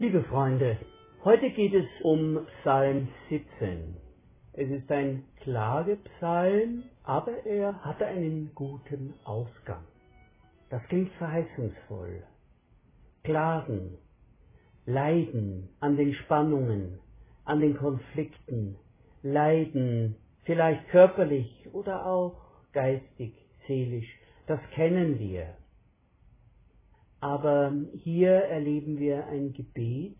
Liebe Freunde, heute geht es um Psalm 17. Es ist ein Klagepsalm, aber er hatte einen guten Ausgang. Das klingt verheißungsvoll. Klagen, Leiden an den Spannungen, an den Konflikten, Leiden vielleicht körperlich oder auch geistig, seelisch, das kennen wir. Aber hier erleben wir ein Gebet,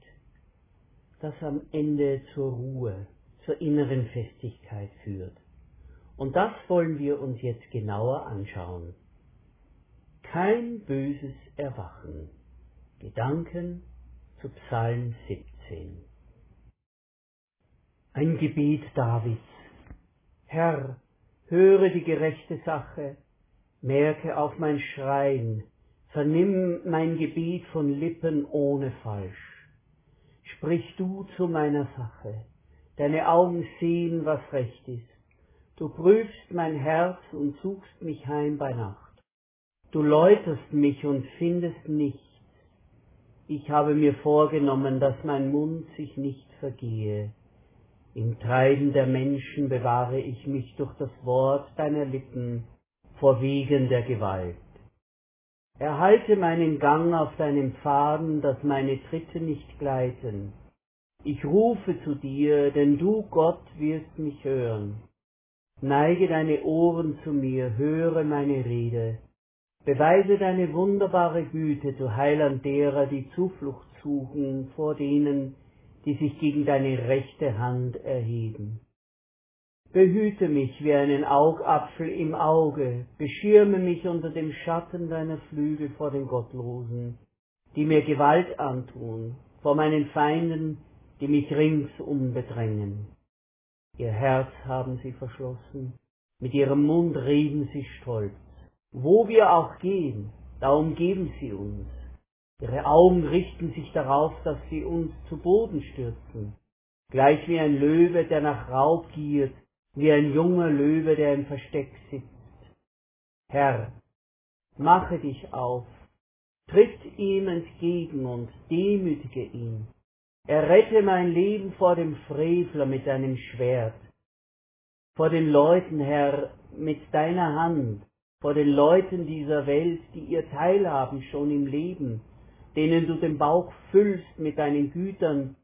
das am Ende zur Ruhe, zur inneren Festigkeit führt. Und das wollen wir uns jetzt genauer anschauen. Kein böses Erwachen. Gedanken zu Psalm 17. Ein Gebet Davids. Herr, höre die gerechte Sache, merke auf mein Schreien, vernimm mein Gebet von Lippen ohne Falsch. Sprich du zu meiner Sache, deine Augen sehen, was recht ist. Du prüfst mein Herz und suchst mich heim bei Nacht. Du läuterst mich und findest nichts. Ich habe mir vorgenommen, dass mein Mund sich nicht vergehe. Im Treiben der Menschen bewahre ich mich durch das Wort deiner Lippen vor Wegen der Gewalt. Erhalte meinen Gang auf deinem Pfaden, dass meine Tritte nicht gleiten. Ich rufe zu dir, denn du, Gott, wirst mich hören. Neige deine Ohren zu mir, höre meine Rede. Beweise deine wunderbare Güte, du Heiland derer, die Zuflucht suchen vor denen, die sich gegen deine rechte Hand erheben. Behüte mich wie einen Augapfel im Auge, beschirme mich unter dem Schatten deiner Flügel vor den Gottlosen, die mir Gewalt antun, vor meinen Feinden, die mich ringsum bedrängen. Ihr Herz haben sie verschlossen, mit ihrem Mund reden sie stolz. Wo wir auch gehen, da umgeben sie uns. Ihre Augen richten sich darauf, dass sie uns zu Boden stürzen, gleich wie ein Löwe, der nach Raub giert, wie ein junger Löwe, der im Versteck sitzt. Herr, mache dich auf, tritt ihm entgegen und demütige ihn. Errette mein Leben vor dem Frevler mit deinem Schwert, vor den Leuten, Herr, mit deiner Hand, vor den Leuten dieser Welt, die ihr Teilhaben schon im Leben, denen du den Bauch füllst mit deinen Gütern,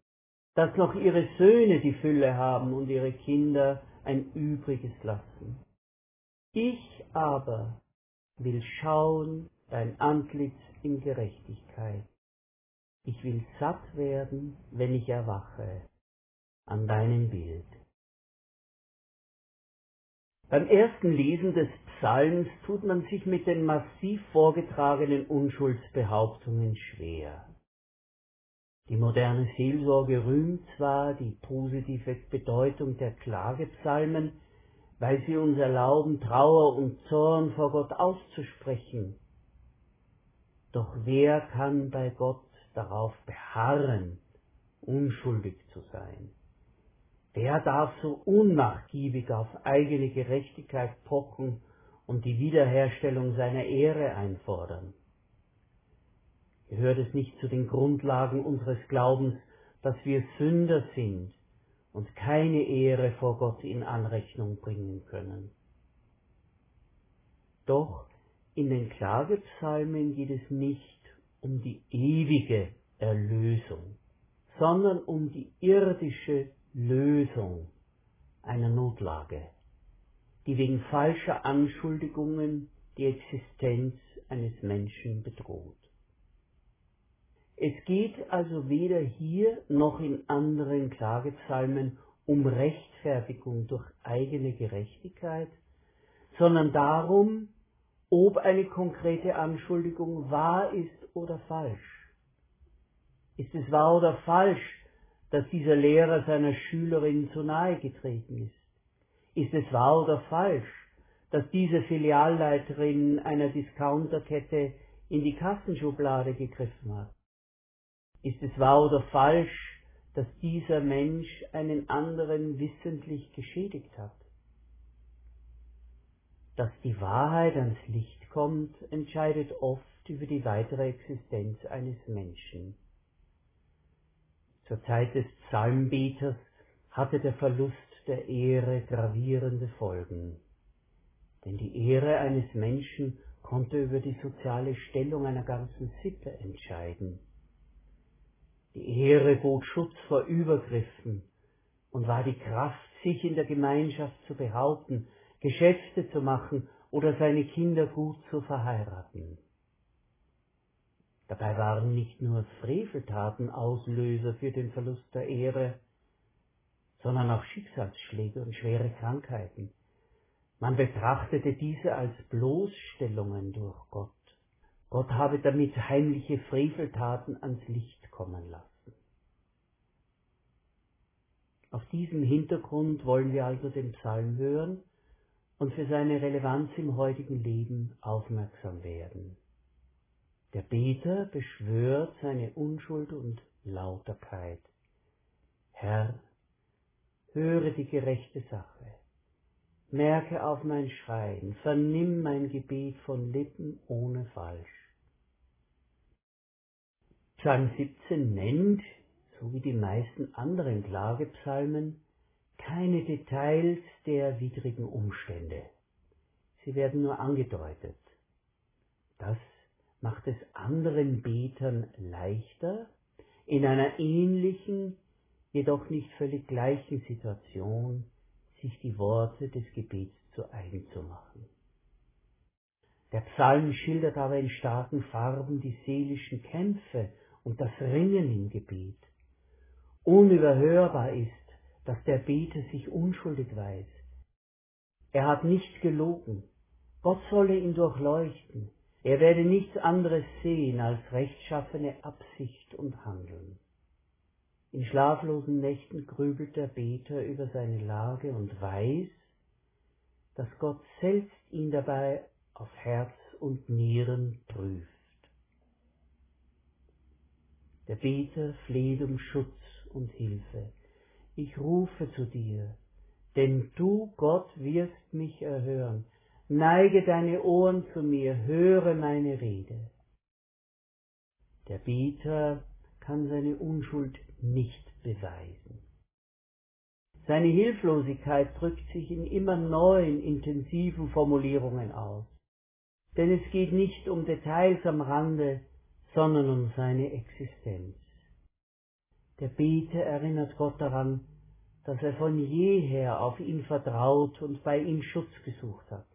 dass noch ihre Söhne die Fülle haben und ihre Kinder ein Übriges lassen. Ich aber will schauen dein Antlitz in Gerechtigkeit. Ich will satt werden, wenn ich erwache, an deinem Bild. Beim ersten Lesen des Psalms tut man sich mit den massiv vorgetragenen Unschuldsbehauptungen schwer. Die moderne Seelsorge rühmt zwar die positive Bedeutung der Klagepsalmen, weil sie uns erlauben, Trauer und Zorn vor Gott auszusprechen. Doch wer kann bei Gott darauf beharren, unschuldig zu sein? Wer darf so unnachgiebig auf eigene Gerechtigkeit pochen und die Wiederherstellung seiner Ehre einfordern? Gehört es nicht zu den Grundlagen unseres Glaubens, dass wir Sünder sind und keine Ehre vor Gott in Anrechnung bringen können? Doch in den Klagepsalmen geht es nicht um die ewige Erlösung, sondern um die irdische Lösung einer Notlage, die wegen falscher Anschuldigungen die Existenz eines Menschen bedroht. Es geht also weder hier noch in anderen Klagepsalmen um Rechtfertigung durch eigene Gerechtigkeit, sondern darum, ob eine konkrete Anschuldigung wahr ist oder falsch. Ist es wahr oder falsch, dass dieser Lehrer seiner Schülerin zu nahe getreten ist? Ist es wahr oder falsch, dass diese Filialleiterin einer Discounterkette in die Kassenschublade gegriffen hat? Ist es wahr oder falsch, dass dieser Mensch einen anderen wissentlich geschädigt hat? Dass die Wahrheit ans Licht kommt, entscheidet oft über die weitere Existenz eines Menschen. Zur Zeit des Psalmbeters hatte der Verlust der Ehre gravierende Folgen. Denn die Ehre eines Menschen konnte über die soziale Stellung einer ganzen Sippe entscheiden. Die Ehre bot Schutz vor Übergriffen und war die Kraft, sich in der Gemeinschaft zu behaupten, Geschäfte zu machen oder seine Kinder gut zu verheiraten. Dabei waren nicht nur Freveltaten Auslöser für den Verlust der Ehre, sondern auch Schicksalsschläge und schwere Krankheiten. Man betrachtete diese als Bloßstellungen durch Gott. Gott habe damit heimliche Freveltaten ans Licht kommen lassen. Auf diesem Hintergrund wollen wir also den Psalm hören und für seine Relevanz im heutigen Leben aufmerksam werden. Der Beter beschwört seine Unschuld und Lauterkeit. Herr, höre die gerechte Sache. Merke auf mein Schreien, vernimm mein Gebet von Lippen ohne Falsch. Psalm 17 nennt, so wie die meisten anderen Klagepsalmen, keine Details der widrigen Umstände. Sie werden nur angedeutet. Das macht es anderen Betern leichter, in einer ähnlichen, jedoch nicht völlig gleichen Situation sich die Worte des Gebets zu eigen zu machen. Der Psalm schildert aber in starken Farben die seelischen Kämpfe und das Ringen im Gebet. Unüberhörbar ist, dass der Beter sich unschuldig weiß. Er hat nicht gelogen. Gott solle ihn durchleuchten. Er werde nichts anderes sehen als rechtschaffene Absicht und Handeln. In schlaflosen Nächten grübelt der Beter über seine Lage und weiß, dass Gott selbst ihn dabei auf Herz und Nieren prüft. Der Beter fleht um Schutz und Hilfe. Ich rufe zu dir, denn du, Gott, wirst mich erhören. Neige deine Ohren zu mir, höre meine Rede. Der Beter kann seine Unschuld nicht beweisen. Seine Hilflosigkeit drückt sich in immer neuen, intensiven Formulierungen aus. Denn es geht nicht um Details am Rande, sondern um seine Existenz. Der Beter erinnert Gott daran, dass er von jeher auf ihn vertraut und bei ihm Schutz gesucht hat.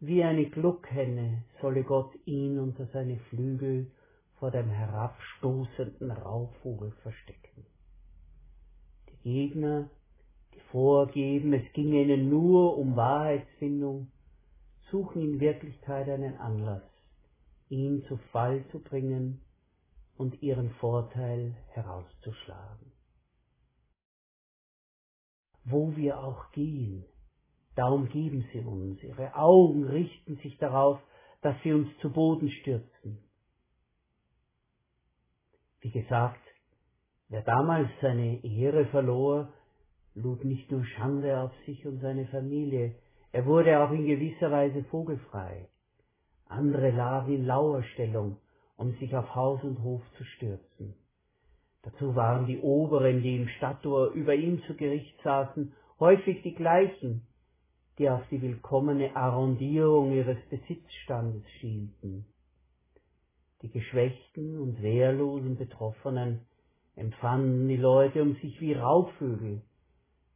Wie eine Gluckhenne solle Gott ihn unter seine Flügel vor dem herabstoßenden Raubvogel verstecken. Die Gegner, die vorgeben, es ginge ihnen nur um Wahrheitsfindung, suchen in Wirklichkeit einen Anlass, ihn zu Fall zu bringen und ihren Vorteil herauszuschlagen. Wo wir auch gehen, da umgeben sie uns, ihre Augen richten sich darauf, dass sie uns zu Boden stürzen. Wie gesagt, wer damals seine Ehre verlor, lud nicht nur Schande auf sich und seine Familie, er wurde auch in gewisser Weise vogelfrei. Andere lagen in Lauerstellung, um sich auf Haus und Hof zu stürzen. Dazu waren die Oberen, die im Stadttor über ihm zu Gericht saßen, häufig die gleichen, die auf die willkommene Arrondierung ihres Besitzstandes schielten. Die geschwächten und wehrlosen Betroffenen empfanden die Leute um sich wie Raubvögel,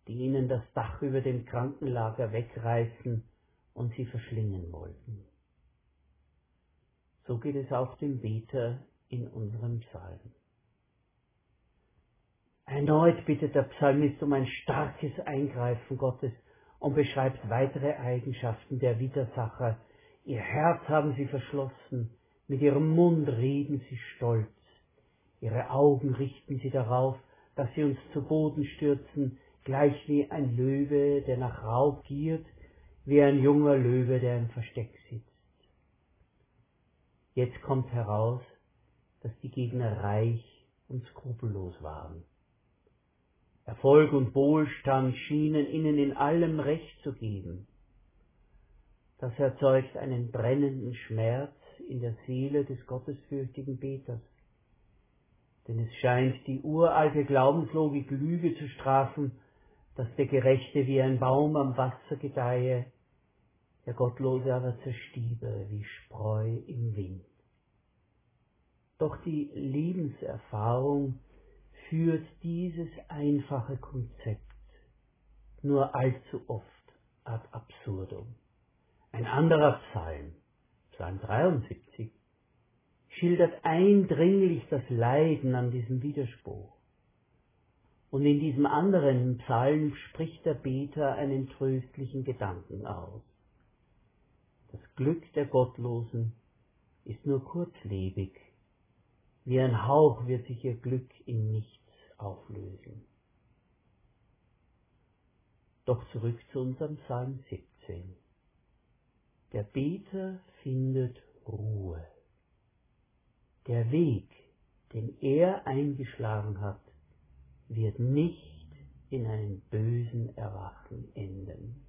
die ihnen das Dach über dem Krankenlager wegreißen und sie verschlingen wollten. So geht es auch dem Beter in unserem Psalm. Erneut bittet der Psalmist um ein starkes Eingreifen Gottes und beschreibt weitere Eigenschaften der Widersacher. Ihr Herz haben sie verschlossen, mit ihrem Mund reden sie stolz. Ihre Augen richten sie darauf, dass sie uns zu Boden stürzen, gleich wie ein Löwe, der nach Raub giert, wie ein junger Löwe, der im Versteck sitzt. Jetzt kommt heraus, dass die Gegner reich und skrupellos waren. Erfolg und Wohlstand schienen ihnen in allem Recht zu geben. Das erzeugt einen brennenden Schmerz in der Seele des gottesfürchtigen Beters. Denn es scheint die uralte Glaubenslogik Lüge zu strafen, dass der Gerechte wie ein Baum am Wasser gedeihe, der Gottlose aber zerstiebe wie Spreu im Wind. Doch die Lebenserfahrung führt dieses einfache Konzept nur allzu oft ad absurdum. Ein anderer Psalm, Psalm 73, schildert eindringlich das Leiden an diesem Widerspruch. Und in diesem anderen Psalm spricht der Beter einen tröstlichen Gedanken aus. Das Glück der Gottlosen ist nur kurzlebig, wie ein Hauch wird sich ihr Glück in nichts auflösen. Doch zurück zu unserem Psalm 17. Der Beter findet Ruhe. Der Weg, den er eingeschlagen hat, wird nicht in einem bösen Erwachen enden.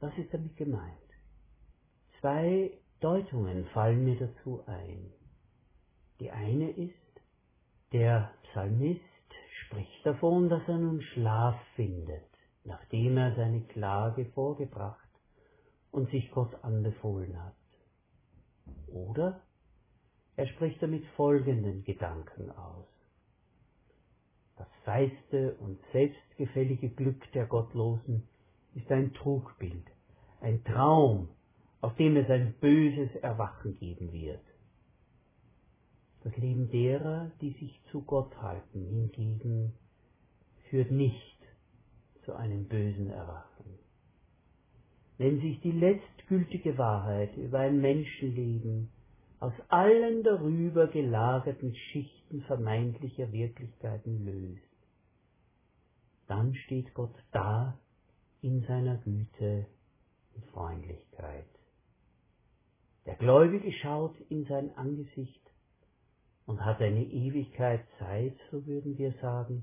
Was ist damit gemeint? Zwei Deutungen fallen mir dazu ein. Die eine ist, der Psalmist spricht davon, dass er nun Schlaf findet, nachdem er seine Klage vorgebracht und sich Gott anbefohlen hat. Oder er spricht damit folgenden Gedanken aus. Das feiste und selbstgefällige Glück der Gottlosen ist ein Trugbild, ein Traum, auf dem es ein böses Erwachen geben wird. Das Leben derer, die sich zu Gott halten, hingegen führt nicht zu einem bösen Erwachen. Wenn sich die letztgültige Wahrheit über ein Menschenleben aus allen darüber gelagerten Schichten vermeintlicher Wirklichkeiten löst, dann steht Gott da in seiner Güte und Freundlichkeit. Der Gläubige schaut in sein Angesicht und hat eine Ewigkeit Zeit, so würden wir sagen,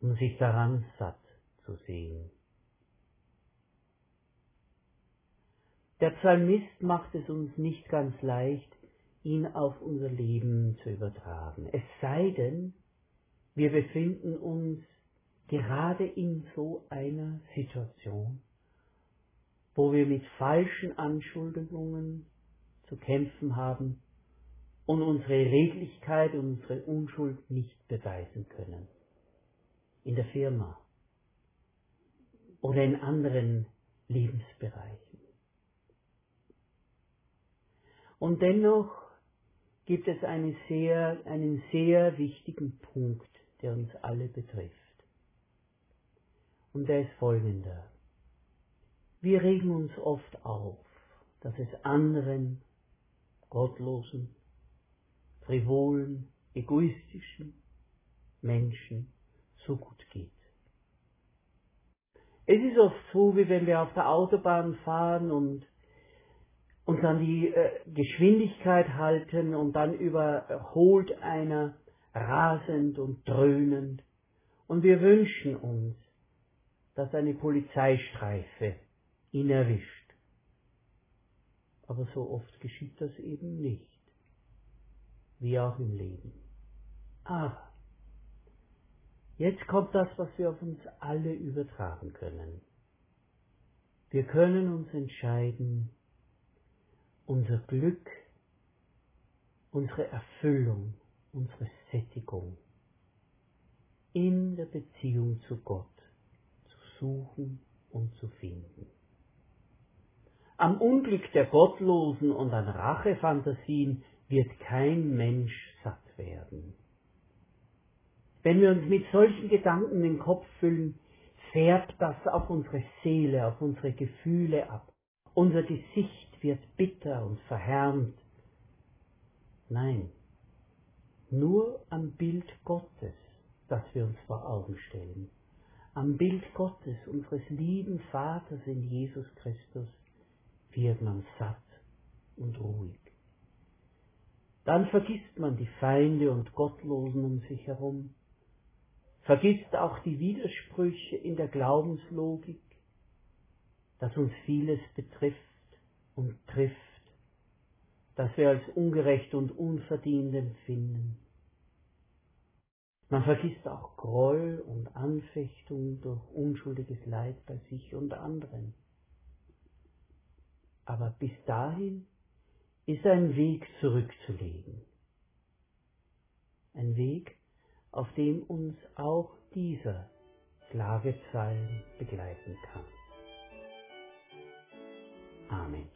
um sich daran satt zu sehen. Der Psalmist macht es uns nicht ganz leicht, ihn auf unser Leben zu übertragen. Es sei denn, wir befinden uns gerade in so einer Situation, wo wir mit falschen Anschuldigungen zu kämpfen haben und unsere Redlichkeit und unsere Unschuld nicht beweisen können. In der Firma oder in anderen Lebensbereichen. Und dennoch gibt es eine sehr, einen sehr wichtigen Punkt, der uns alle betrifft. Und der ist folgender. Wir regen uns oft auf, dass es anderen, gottlosen, frivolen, egoistischen Menschen so gut geht. Es ist oft so, wie wenn wir auf der Autobahn fahren und uns an die äh, Geschwindigkeit halten und dann überholt einer rasend und dröhnend. Und wir wünschen uns, dass eine Polizeistreife ihn erwischt. Aber so oft geschieht das eben nicht, wie auch im Leben. Aber jetzt kommt das, was wir auf uns alle übertragen können. Wir können uns entscheiden, unser Glück, unsere Erfüllung, unsere Sättigung in der Beziehung zu Gott zu suchen und zu finden. Am Unglück der Gottlosen und an Rachefantasien wird kein Mensch satt werden. Wenn wir uns mit solchen Gedanken den Kopf füllen, färbt das auf unsere Seele, auf unsere Gefühle ab. Unser Gesicht wird bitter und verhärmt. Nein, nur am Bild Gottes, das wir uns vor Augen stellen, am Bild Gottes, unseres lieben Vaters in Jesus Christus, wird man satt und ruhig. Dann vergisst man die Feinde und Gottlosen um sich herum, vergisst auch die Widersprüche in der Glaubenslogik, dass uns vieles betrifft und trifft das wir als ungerecht und unverdient empfinden. Man vergisst auch Groll und Anfechtung durch unschuldiges Leid bei sich und anderen. Aber bis dahin ist ein Weg zurückzulegen. Ein Weg, auf dem uns auch dieser Klagepsalm begleiten kann. Amen.